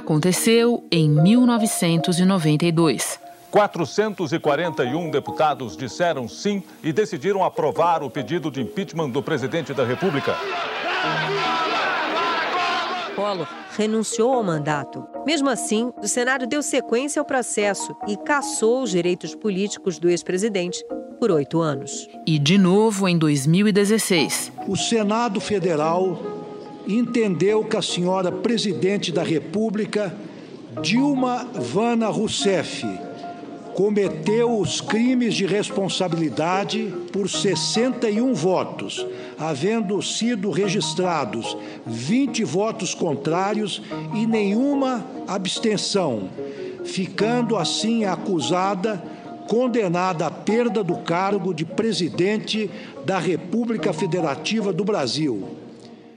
aconteceu em 1992. 441 deputados disseram sim e decidiram aprovar o pedido de impeachment do presidente da República. Collor renunciou ao mandato. Mesmo assim, o Senado deu sequência ao processo e cassou os direitos políticos do ex-presidente por oito anos. E de novo em 2016. O Senado Federal entendeu que a senhora presidente da República, Dilma Vana Rousseff, cometeu os crimes de responsabilidade por 61 votos, havendo sido registrados 20 votos contrários e nenhuma abstenção, ficando assim acusada, condenada à perda do cargo de presidente da República Federativa do Brasil.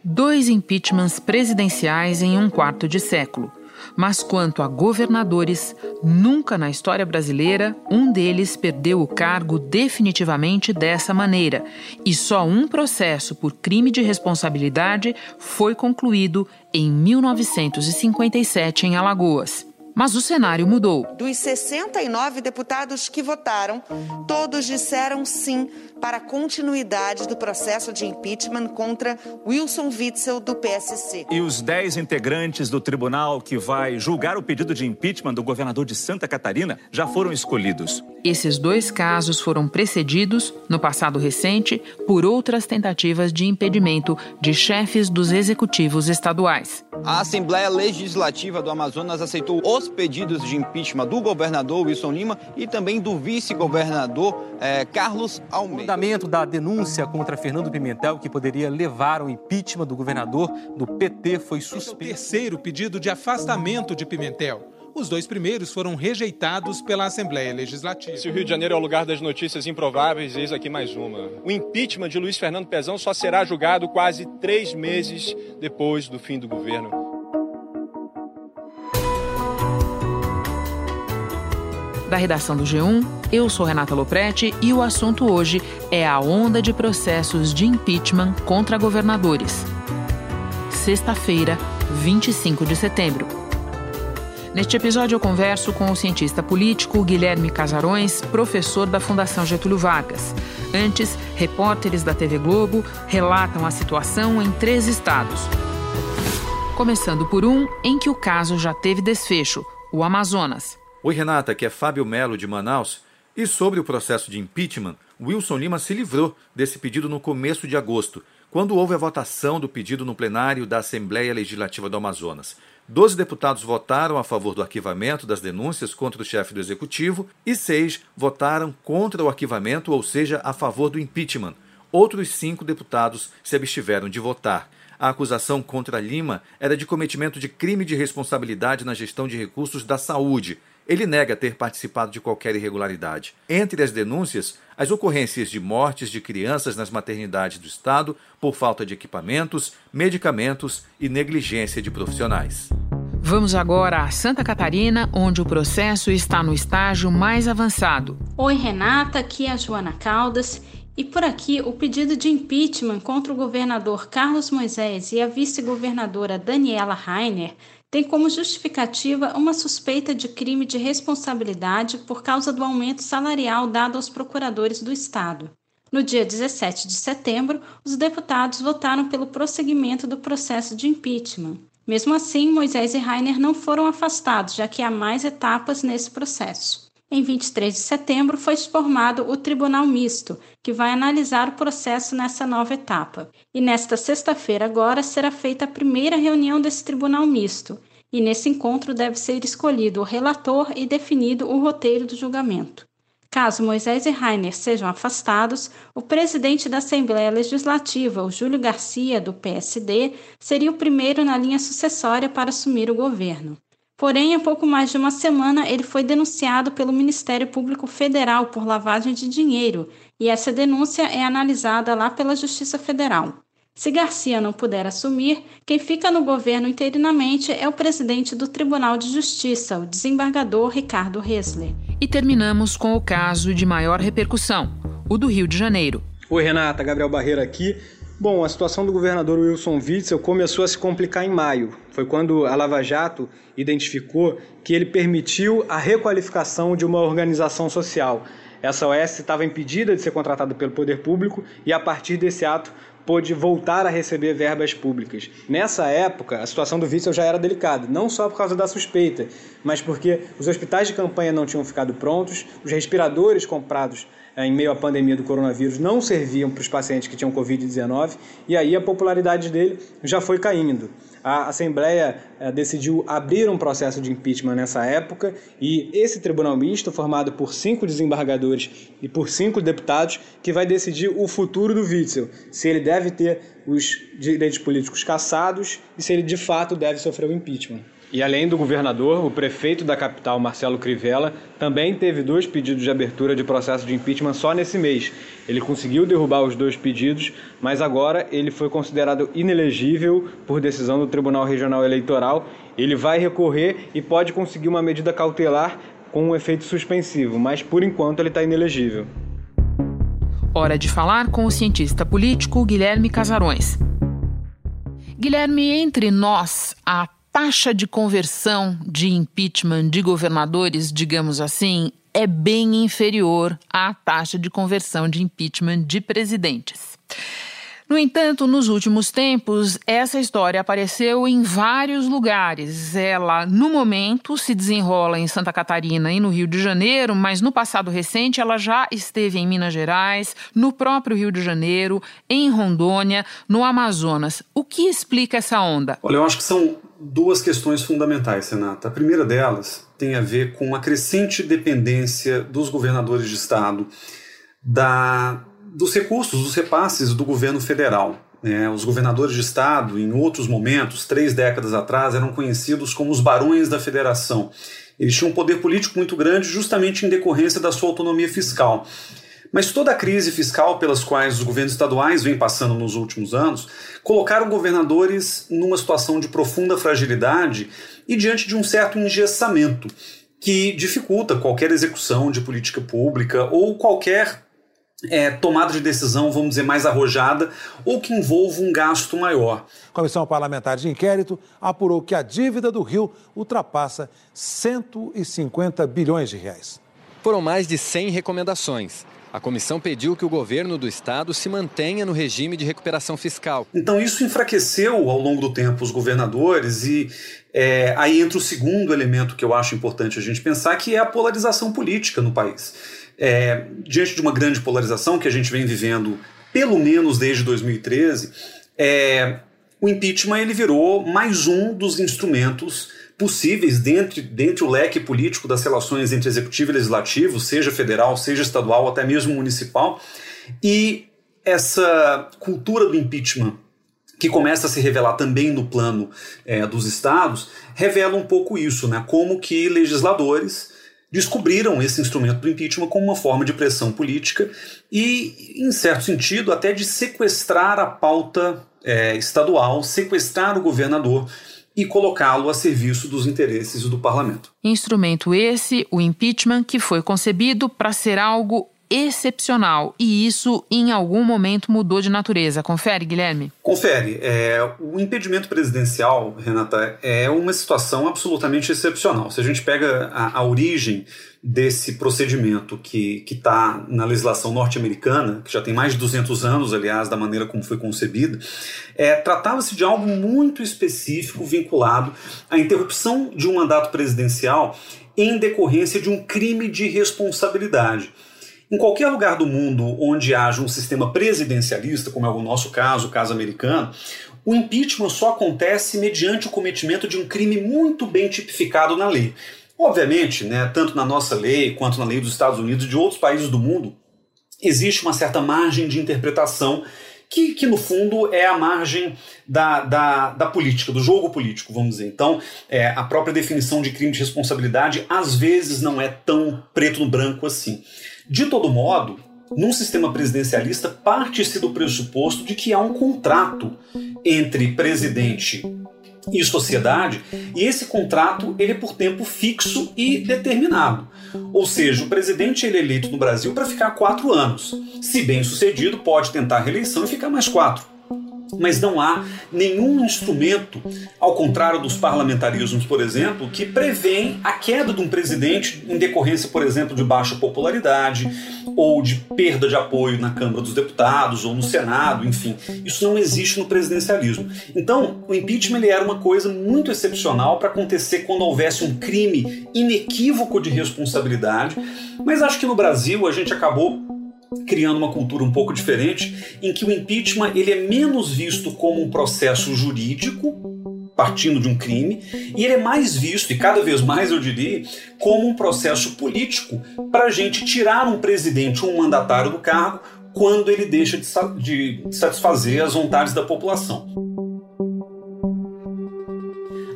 Dois impeachments presidenciais em um quarto de século. Mas quanto a governadores, nunca na história brasileira um deles perdeu o cargo definitivamente dessa maneira. E só um processo por crime de responsabilidade foi concluído em 1957 em Alagoas. Mas o cenário mudou. Dos 69 deputados que votaram, todos disseram sim para a continuidade do processo de impeachment contra Wilson Witzel, do PSC. E os 10 integrantes do tribunal que vai julgar o pedido de impeachment do governador de Santa Catarina já foram escolhidos. Esses dois casos foram precedidos, no passado recente, por outras tentativas de impedimento de chefes dos executivos estaduais. A Assembleia Legislativa do Amazonas aceitou os pedidos de impeachment do governador Wilson Lima e também do vice-governador eh, Carlos Almeida fundamento da denúncia contra Fernando Pimentel, que poderia levar ao impeachment do governador do PT, foi suspenso. O terceiro pedido de afastamento de Pimentel. Os dois primeiros foram rejeitados pela Assembleia Legislativa. Se o Rio de Janeiro é o lugar das notícias improváveis, eis aqui mais uma. O impeachment de Luiz Fernando Pezão só será julgado quase três meses depois do fim do governo. Da redação do G1. Eu sou Renata Loprete e o assunto hoje é a onda de processos de impeachment contra governadores. Sexta-feira, 25 de setembro. Neste episódio, eu converso com o cientista político Guilherme Casarões, professor da Fundação Getúlio Vargas. Antes, repórteres da TV Globo relatam a situação em três estados. Começando por um em que o caso já teve desfecho: o Amazonas. Oi, Renata, aqui é Fábio Melo de Manaus. E sobre o processo de impeachment, Wilson Lima se livrou desse pedido no começo de agosto, quando houve a votação do pedido no plenário da Assembleia Legislativa do Amazonas. Doze deputados votaram a favor do arquivamento das denúncias contra o chefe do executivo e seis votaram contra o arquivamento, ou seja, a favor do impeachment. Outros cinco deputados se abstiveram de votar. A acusação contra Lima era de cometimento de crime de responsabilidade na gestão de recursos da saúde ele nega ter participado de qualquer irregularidade. Entre as denúncias, as ocorrências de mortes de crianças nas maternidades do Estado por falta de equipamentos, medicamentos e negligência de profissionais. Vamos agora a Santa Catarina, onde o processo está no estágio mais avançado. Oi, Renata, aqui é a Joana Caldas. E por aqui, o pedido de impeachment contra o governador Carlos Moisés e a vice-governadora Daniela Rainer tem como justificativa uma suspeita de crime de responsabilidade por causa do aumento salarial dado aos procuradores do Estado. No dia 17 de setembro, os deputados votaram pelo prosseguimento do processo de impeachment. Mesmo assim, Moisés e Rainer não foram afastados, já que há mais etapas nesse processo. Em 23 de setembro, foi formado o Tribunal Misto, que vai analisar o processo nessa nova etapa. E nesta sexta-feira, agora, será feita a primeira reunião desse Tribunal Misto. E nesse encontro deve ser escolhido o relator e definido o roteiro do julgamento. Caso Moisés e Rainer sejam afastados, o presidente da Assembleia Legislativa, o Júlio Garcia, do PSD, seria o primeiro na linha sucessória para assumir o governo. Porém, há pouco mais de uma semana, ele foi denunciado pelo Ministério Público Federal por lavagem de dinheiro, e essa denúncia é analisada lá pela Justiça Federal. Se Garcia não puder assumir, quem fica no governo interinamente é o presidente do Tribunal de Justiça, o desembargador Ricardo Ressler. E terminamos com o caso de maior repercussão, o do Rio de Janeiro. Oi, Renata, Gabriel Barreira aqui. Bom, a situação do governador Wilson Witzel começou a se complicar em maio. Foi quando a Lava Jato identificou que ele permitiu a requalificação de uma organização social. Essa OS estava impedida de ser contratada pelo poder público e, a partir desse ato, pôde voltar a receber verbas públicas. Nessa época, a situação do Witzel já era delicada, não só por causa da suspeita, mas porque os hospitais de campanha não tinham ficado prontos, os respiradores comprados em meio à pandemia do coronavírus não serviam para os pacientes que tinham Covid-19 e aí a popularidade dele já foi caindo. A Assembleia eh, decidiu abrir um processo de impeachment nessa época e esse tribunal misto, formado por cinco desembargadores e por cinco deputados, que vai decidir o futuro do Witzel, se ele deve ter os direitos políticos cassados e se ele de fato deve sofrer o impeachment. E além do governador, o prefeito da capital, Marcelo Crivella, também teve dois pedidos de abertura de processo de impeachment só nesse mês. Ele conseguiu derrubar os dois pedidos, mas agora ele foi considerado inelegível por decisão do Tribunal Regional Eleitoral. Ele vai recorrer e pode conseguir uma medida cautelar com um efeito suspensivo, mas por enquanto ele está inelegível. Hora de falar com o cientista político Guilherme Casarões. Guilherme, entre nós, a taxa de conversão de impeachment de governadores, digamos assim, é bem inferior à taxa de conversão de impeachment de presidentes. No entanto, nos últimos tempos, essa história apareceu em vários lugares. Ela, no momento, se desenrola em Santa Catarina e no Rio de Janeiro, mas no passado recente ela já esteve em Minas Gerais, no próprio Rio de Janeiro, em Rondônia, no Amazonas. O que explica essa onda? Olha, eu acho que são duas questões fundamentais, Renata. A primeira delas tem a ver com a crescente dependência dos governadores de estado da, dos recursos, dos repasses do governo federal. Né? Os governadores de estado, em outros momentos, três décadas atrás, eram conhecidos como os barões da federação. Eles tinham um poder político muito grande justamente em decorrência da sua autonomia fiscal. Mas toda a crise fiscal pelas quais os governos estaduais vêm passando nos últimos anos colocaram governadores numa situação de profunda fragilidade e diante de um certo engessamento que dificulta qualquer execução de política pública ou qualquer é, tomada de decisão, vamos dizer, mais arrojada ou que envolva um gasto maior. A Comissão Parlamentar de Inquérito apurou que a dívida do Rio ultrapassa 150 bilhões de reais. Foram mais de 100 recomendações. A comissão pediu que o governo do estado se mantenha no regime de recuperação fiscal. Então, isso enfraqueceu ao longo do tempo os governadores, e é, aí entra o segundo elemento que eu acho importante a gente pensar, que é a polarização política no país. É, diante de uma grande polarização que a gente vem vivendo, pelo menos desde 2013, é, o impeachment ele virou mais um dos instrumentos possíveis dentro, dentro o leque político das relações entre executivo e legislativo, seja federal, seja estadual, até mesmo municipal. E essa cultura do impeachment, que começa a se revelar também no plano é, dos estados, revela um pouco isso, né? como que legisladores descobriram esse instrumento do impeachment como uma forma de pressão política e, em certo sentido, até de sequestrar a pauta é, estadual, sequestrar o governador e colocá-lo a serviço dos interesses do parlamento. Instrumento esse, o impeachment, que foi concebido para ser algo excepcional e isso em algum momento mudou de natureza. Confere, Guilherme? Confere. É, o impedimento presidencial, Renata, é uma situação absolutamente excepcional. Se a gente pega a, a origem desse procedimento que está na legislação norte-americana, que já tem mais de 200 anos, aliás, da maneira como foi concebida, é, tratava-se de algo muito específico vinculado à interrupção de um mandato presidencial em decorrência de um crime de responsabilidade. Em qualquer lugar do mundo onde haja um sistema presidencialista, como é o nosso caso, o caso americano, o impeachment só acontece mediante o cometimento de um crime muito bem tipificado na lei. Obviamente, né, tanto na nossa lei quanto na lei dos Estados Unidos e de outros países do mundo, existe uma certa margem de interpretação que, que no fundo é a margem da, da, da, política, do jogo político, vamos dizer. Então, é, a própria definição de crime de responsabilidade às vezes não é tão preto no branco assim. De todo modo, num sistema presidencialista, parte-se do pressuposto de que há um contrato entre presidente e sociedade, e esse contrato ele é por tempo fixo e determinado. Ou seja, o presidente ele é eleito no Brasil para ficar quatro anos. Se bem sucedido, pode tentar reeleição e ficar mais quatro. Mas não há nenhum instrumento, ao contrário dos parlamentarismos, por exemplo, que prevêem a queda de um presidente em decorrência, por exemplo, de baixa popularidade ou de perda de apoio na Câmara dos Deputados ou no Senado, enfim. Isso não existe no presidencialismo. Então, o impeachment era uma coisa muito excepcional para acontecer quando houvesse um crime inequívoco de responsabilidade, mas acho que no Brasil a gente acabou criando uma cultura um pouco diferente, em que o impeachment ele é menos visto como um processo jurídico, partindo de um crime, e ele é mais visto, e cada vez mais eu diria, como um processo político para a gente tirar um presidente um mandatário do cargo quando ele deixa de, de satisfazer as vontades da população.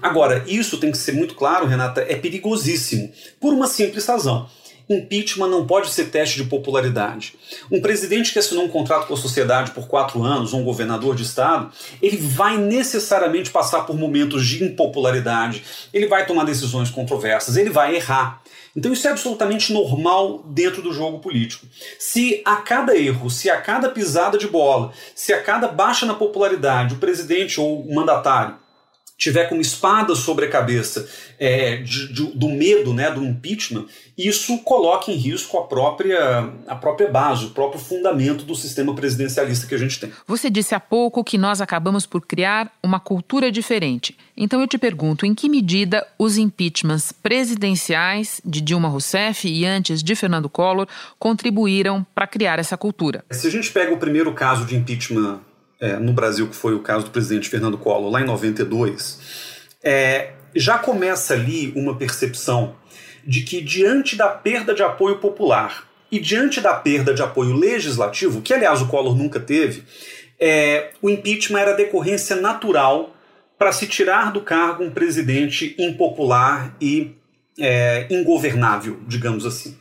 Agora, isso tem que ser muito claro, Renata, é perigosíssimo, por uma simples razão. Impeachment não pode ser teste de popularidade. Um presidente que assinou um contrato com a sociedade por quatro anos, ou um governador de estado, ele vai necessariamente passar por momentos de impopularidade, ele vai tomar decisões controversas, ele vai errar. Então isso é absolutamente normal dentro do jogo político. Se a cada erro, se a cada pisada de bola, se a cada baixa na popularidade o presidente ou o mandatário tiver como espada sobre a cabeça é, de, de, do medo, né, do impeachment, isso coloca em risco a própria, a própria base, o próprio fundamento do sistema presidencialista que a gente tem. Você disse há pouco que nós acabamos por criar uma cultura diferente. Então eu te pergunto, em que medida os impeachments presidenciais de Dilma Rousseff e antes de Fernando Collor contribuíram para criar essa cultura? Se a gente pega o primeiro caso de impeachment é, no Brasil, que foi o caso do presidente Fernando Collor, lá em 92, é, já começa ali uma percepção de que, diante da perda de apoio popular e diante da perda de apoio legislativo, que aliás o Collor nunca teve, é, o impeachment era decorrência natural para se tirar do cargo um presidente impopular e é, ingovernável, digamos assim.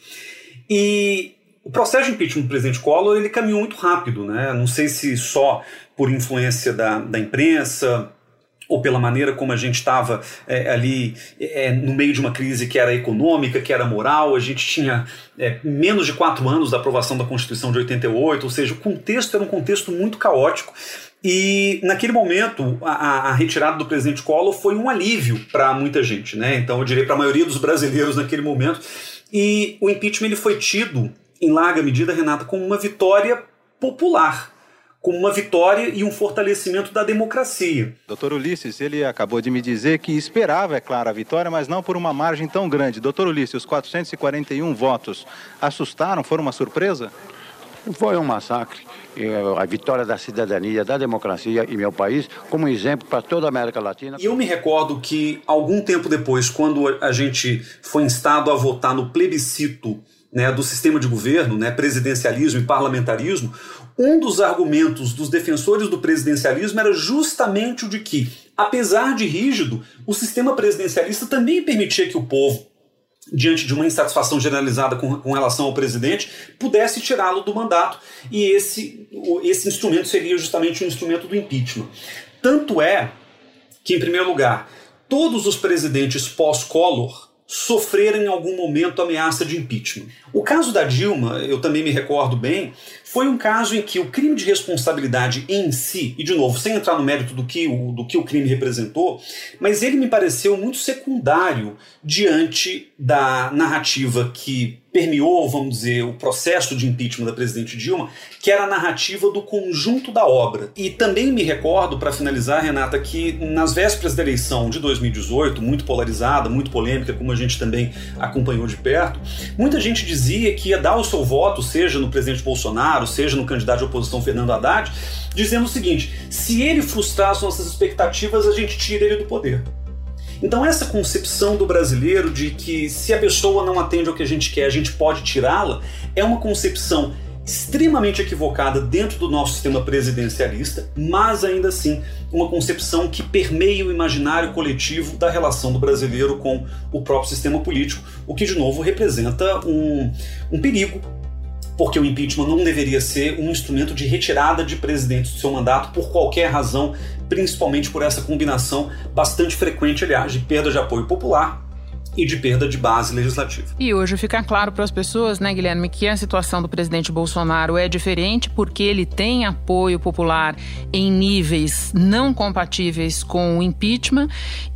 E o processo de impeachment do presidente Collor ele caminhou muito rápido, né? Não sei se só por influência da, da imprensa ou pela maneira como a gente estava é, ali é, no meio de uma crise que era econômica, que era moral, a gente tinha é, menos de quatro anos da aprovação da Constituição de 88, ou seja, o contexto era um contexto muito caótico. E naquele momento, a, a retirada do presidente Collor foi um alívio para muita gente, né? Então eu diria para a maioria dos brasileiros naquele momento. E o impeachment ele foi tido, em larga medida, Renata, como uma vitória popular como uma vitória e um fortalecimento da democracia. Doutor Ulisses, ele acabou de me dizer que esperava, é claro, a vitória, mas não por uma margem tão grande. Doutor Ulisses, os 441 votos assustaram? Foram uma surpresa? Foi um massacre. A vitória da cidadania, da democracia em meu país, como exemplo para toda a América Latina. E eu me recordo que, algum tempo depois, quando a gente foi instado a votar no plebiscito né, do sistema de governo, né, presidencialismo e parlamentarismo, um dos argumentos dos defensores do presidencialismo era justamente o de que, apesar de rígido, o sistema presidencialista também permitia que o povo, diante de uma insatisfação generalizada com, com relação ao presidente, pudesse tirá-lo do mandato. E esse, esse instrumento seria justamente o um instrumento do impeachment. Tanto é que, em primeiro lugar, todos os presidentes pós-Collor sofreram em algum momento ameaça de impeachment. O caso da Dilma, eu também me recordo bem, foi um caso em que o crime de responsabilidade em si, e de novo, sem entrar no mérito do que o, do que o crime representou, mas ele me pareceu muito secundário diante da narrativa que permeou, vamos dizer, o processo de impeachment da presidente Dilma, que era a narrativa do conjunto da obra. E também me recordo, para finalizar, Renata, que nas vésperas da eleição de 2018, muito polarizada, muito polêmica, como a gente também acompanhou de perto, muita gente dizia que ia dar o seu voto, seja no presidente Bolsonaro, seja no candidato de oposição Fernando Haddad, dizendo o seguinte: se ele frustrar as nossas expectativas, a gente tira ele do poder. Então, essa concepção do brasileiro de que se a pessoa não atende ao que a gente quer, a gente pode tirá-la, é uma concepção extremamente equivocada dentro do nosso sistema presidencialista, mas ainda assim uma concepção que permeia o imaginário coletivo da relação do brasileiro com o próprio sistema político, o que de novo representa um, um perigo porque o impeachment não deveria ser um instrumento de retirada de presidentes do seu mandato por qualquer razão, principalmente por essa combinação bastante frequente, aliás, de perda de apoio popular e de perda de base legislativa. E hoje fica claro para as pessoas, né, Guilherme, que a situação do presidente Bolsonaro é diferente porque ele tem apoio popular em níveis não compatíveis com o impeachment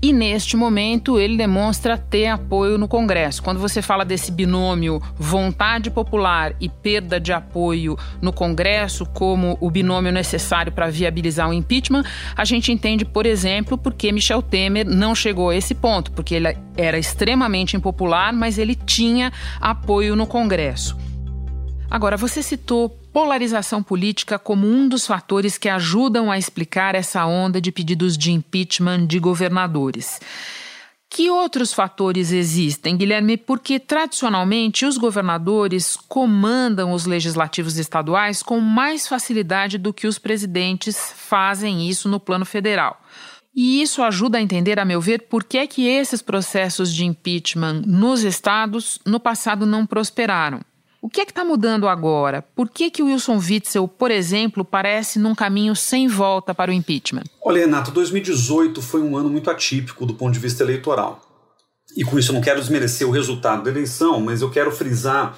e neste momento ele demonstra ter apoio no Congresso. Quando você fala desse binômio vontade popular e perda de apoio no Congresso como o binômio necessário para viabilizar o impeachment, a gente entende, por exemplo, porque Michel Temer não chegou a esse ponto, porque ele era extremamente impopular, mas ele tinha apoio no Congresso. Agora, você citou polarização política como um dos fatores que ajudam a explicar essa onda de pedidos de impeachment de governadores. Que outros fatores existem, Guilherme? Porque tradicionalmente os governadores comandam os legislativos estaduais com mais facilidade do que os presidentes fazem isso no plano federal. E isso ajuda a entender, a meu ver, por que é que esses processos de impeachment nos estados no passado não prosperaram. O que é que está mudando agora? Por que, que o Wilson Witzel, por exemplo, parece num caminho sem volta para o impeachment? Olha, Renato, 2018 foi um ano muito atípico do ponto de vista eleitoral. E com isso eu não quero desmerecer o resultado da eleição, mas eu quero frisar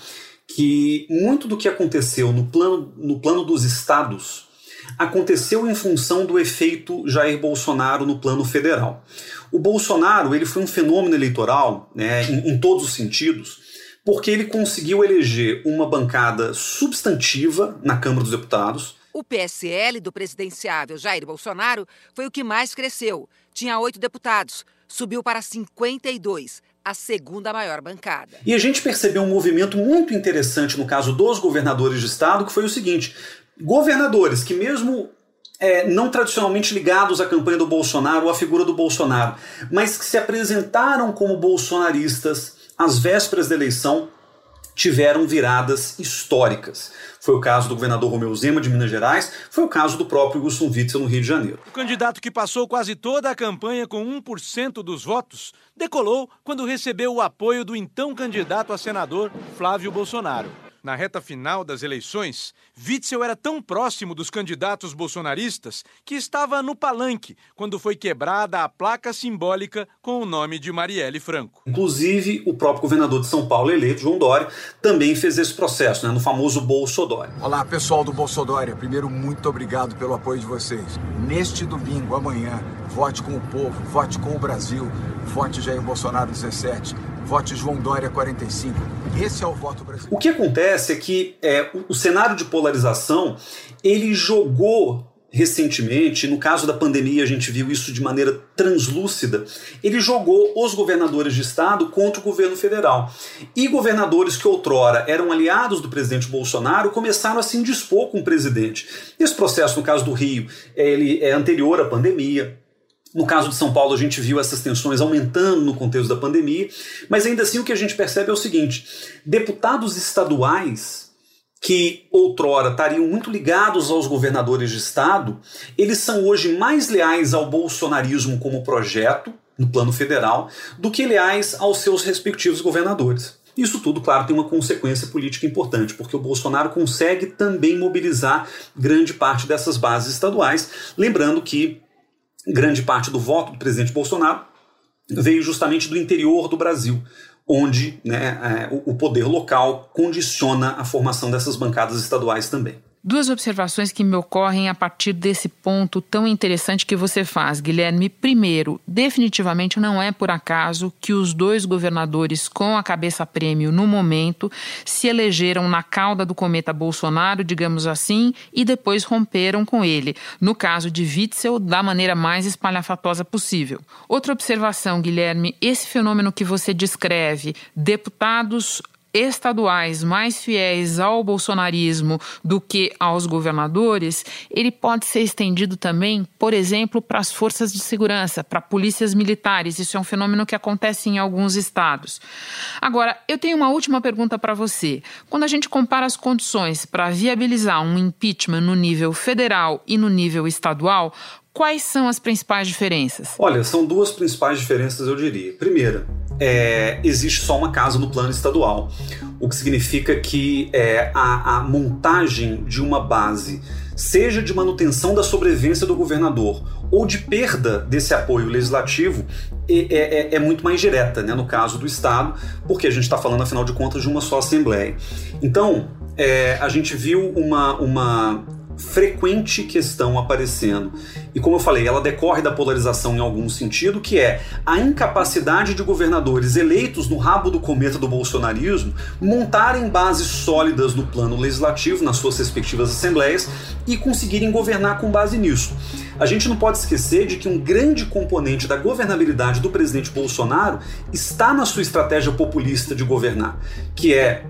que muito do que aconteceu no plano, no plano dos estados aconteceu em função do efeito Jair Bolsonaro no plano federal. O Bolsonaro ele foi um fenômeno eleitoral né, em, em todos os sentidos, porque ele conseguiu eleger uma bancada substantiva na Câmara dos Deputados. O PSL do presidenciável Jair Bolsonaro foi o que mais cresceu. Tinha oito deputados, subiu para 52, a segunda maior bancada. E a gente percebeu um movimento muito interessante no caso dos governadores de estado, que foi o seguinte: governadores que, mesmo é, não tradicionalmente ligados à campanha do Bolsonaro ou à figura do Bolsonaro, mas que se apresentaram como bolsonaristas às vésperas da eleição, tiveram viradas históricas. Foi o caso do governador Romeu Zema de Minas Gerais, foi o caso do próprio Wilson Witzel no Rio de Janeiro. O candidato que passou quase toda a campanha com 1% dos votos decolou quando recebeu o apoio do então candidato a senador Flávio Bolsonaro. Na reta final das eleições, Witzel era tão próximo dos candidatos bolsonaristas que estava no palanque quando foi quebrada a placa simbólica com o nome de Marielle Franco. Inclusive, o próprio governador de São Paulo eleito, João Dória, também fez esse processo, né, no famoso Bolsodória. Olá, pessoal do Bolsodória. Primeiro, muito obrigado pelo apoio de vocês. Neste domingo, amanhã, vote com o povo, vote com o Brasil, vote Jair Bolsonaro 17 vote João Dória 45. Esse é o voto brasileiro. O que acontece é que é, o, cenário de polarização ele jogou recentemente, no caso da pandemia a gente viu isso de maneira translúcida, ele jogou os governadores de estado contra o governo federal. E governadores que outrora eram aliados do presidente Bolsonaro começaram a se indispor com o presidente. Esse processo, no caso do Rio, ele é anterior à pandemia, no caso de São Paulo, a gente viu essas tensões aumentando no contexto da pandemia, mas ainda assim o que a gente percebe é o seguinte: deputados estaduais que outrora estariam muito ligados aos governadores de estado, eles são hoje mais leais ao bolsonarismo como projeto, no plano federal, do que leais aos seus respectivos governadores. Isso tudo, claro, tem uma consequência política importante, porque o Bolsonaro consegue também mobilizar grande parte dessas bases estaduais, lembrando que grande parte do voto do presidente Bolsonaro veio justamente do interior do Brasil, onde né, é, o poder local condiciona a formação dessas bancadas estaduais também. Duas observações que me ocorrem a partir desse ponto tão interessante que você faz, Guilherme. Primeiro, definitivamente não é por acaso que os dois governadores com a cabeça prêmio no momento se elegeram na cauda do cometa Bolsonaro, digamos assim, e depois romperam com ele. No caso de Witzel, da maneira mais espalhafatosa possível. Outra observação, Guilherme, esse fenômeno que você descreve, deputados estaduais mais fiéis ao bolsonarismo do que aos governadores, ele pode ser estendido também, por exemplo, para as forças de segurança, para polícias militares. Isso é um fenômeno que acontece em alguns estados. Agora, eu tenho uma última pergunta para você. Quando a gente compara as condições para viabilizar um impeachment no nível federal e no nível estadual, Quais são as principais diferenças? Olha, são duas principais diferenças, eu diria. Primeira, é, existe só uma casa no plano estadual, o que significa que é, a, a montagem de uma base, seja de manutenção da sobrevivência do governador ou de perda desse apoio legislativo, é, é, é, muito mais direta, né, no caso do Estado, porque a gente está falando, afinal de contas, de uma só Assembleia. Então, é, a gente viu uma, uma frequente questão aparecendo. E como eu falei, ela decorre da polarização em algum sentido, que é a incapacidade de governadores eleitos no rabo do cometa do bolsonarismo montarem bases sólidas no plano legislativo, nas suas respectivas assembleias, e conseguirem governar com base nisso. A gente não pode esquecer de que um grande componente da governabilidade do presidente Bolsonaro está na sua estratégia populista de governar, que é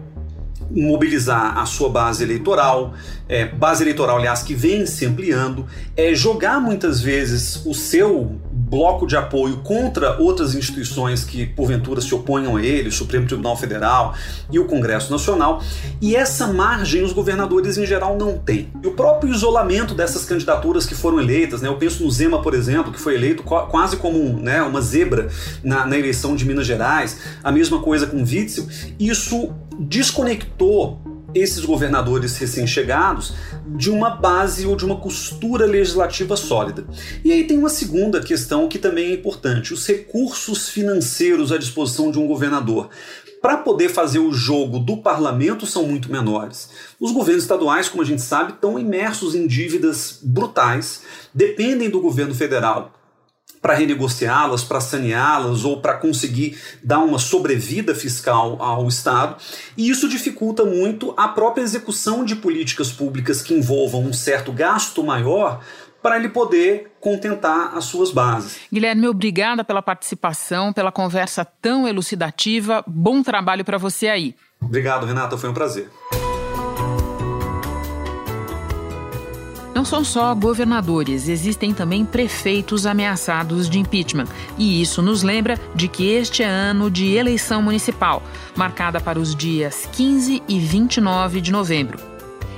mobilizar a sua base eleitoral, é, base eleitoral, aliás, que vem se ampliando, é jogar muitas vezes o seu bloco de apoio contra outras instituições que porventura se oponham a ele, o Supremo Tribunal Federal e o Congresso Nacional, e essa margem os governadores em geral não têm. E o próprio isolamento dessas candidaturas que foram eleitas, né, eu penso no Zema, por exemplo, que foi eleito quase como né, uma zebra na, na eleição de Minas Gerais, a mesma coisa com Witzel, isso desconectou esses governadores recém-chegados de uma base ou de uma costura legislativa sólida. E aí tem uma segunda questão que também é importante: os recursos financeiros à disposição de um governador. Para poder fazer o jogo do parlamento são muito menores. Os governos estaduais, como a gente sabe, estão imersos em dívidas brutais, dependem do governo federal para renegociá-las, para saneá-las ou para conseguir dar uma sobrevida fiscal ao Estado. E isso dificulta muito a própria execução de políticas públicas que envolvam um certo gasto maior para ele poder contentar as suas bases. Guilherme, obrigada pela participação, pela conversa tão elucidativa. Bom trabalho para você aí. Obrigado, Renata, foi um prazer. Não são só governadores, existem também prefeitos ameaçados de impeachment. E isso nos lembra de que este é ano de eleição municipal, marcada para os dias 15 e 29 de novembro.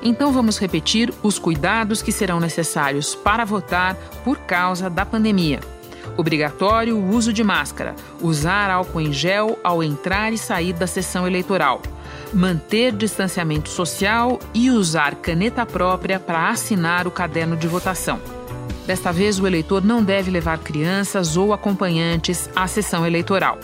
Então vamos repetir os cuidados que serão necessários para votar por causa da pandemia. Obrigatório o uso de máscara, usar álcool em gel ao entrar e sair da sessão eleitoral manter distanciamento social e usar caneta própria para assinar o caderno de votação. Desta vez, o eleitor não deve levar crianças ou acompanhantes à sessão eleitoral.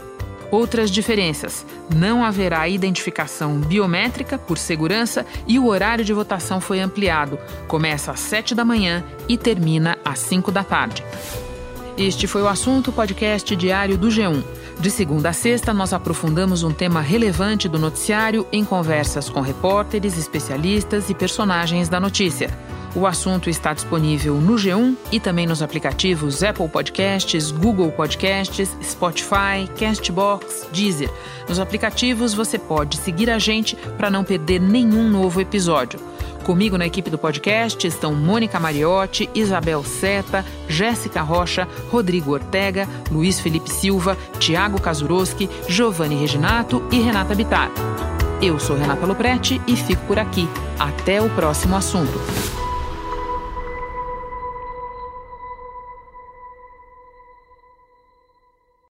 Outras diferenças: não haverá identificação biométrica por segurança e o horário de votação foi ampliado. Começa às 7 da manhã e termina às 5 da tarde. Este foi o assunto podcast diário do G1. De segunda a sexta, nós aprofundamos um tema relevante do noticiário em conversas com repórteres, especialistas e personagens da notícia. O assunto está disponível no G1 e também nos aplicativos Apple Podcasts, Google Podcasts, Spotify, Castbox, Deezer. Nos aplicativos você pode seguir a gente para não perder nenhum novo episódio. Comigo na equipe do podcast estão Mônica Mariotti, Isabel Seta, Jéssica Rocha, Rodrigo Ortega, Luiz Felipe Silva, Tiago Kazuroski, Giovanni Reginato e Renata Bittar. Eu sou Renata Loprete e fico por aqui. Até o próximo assunto.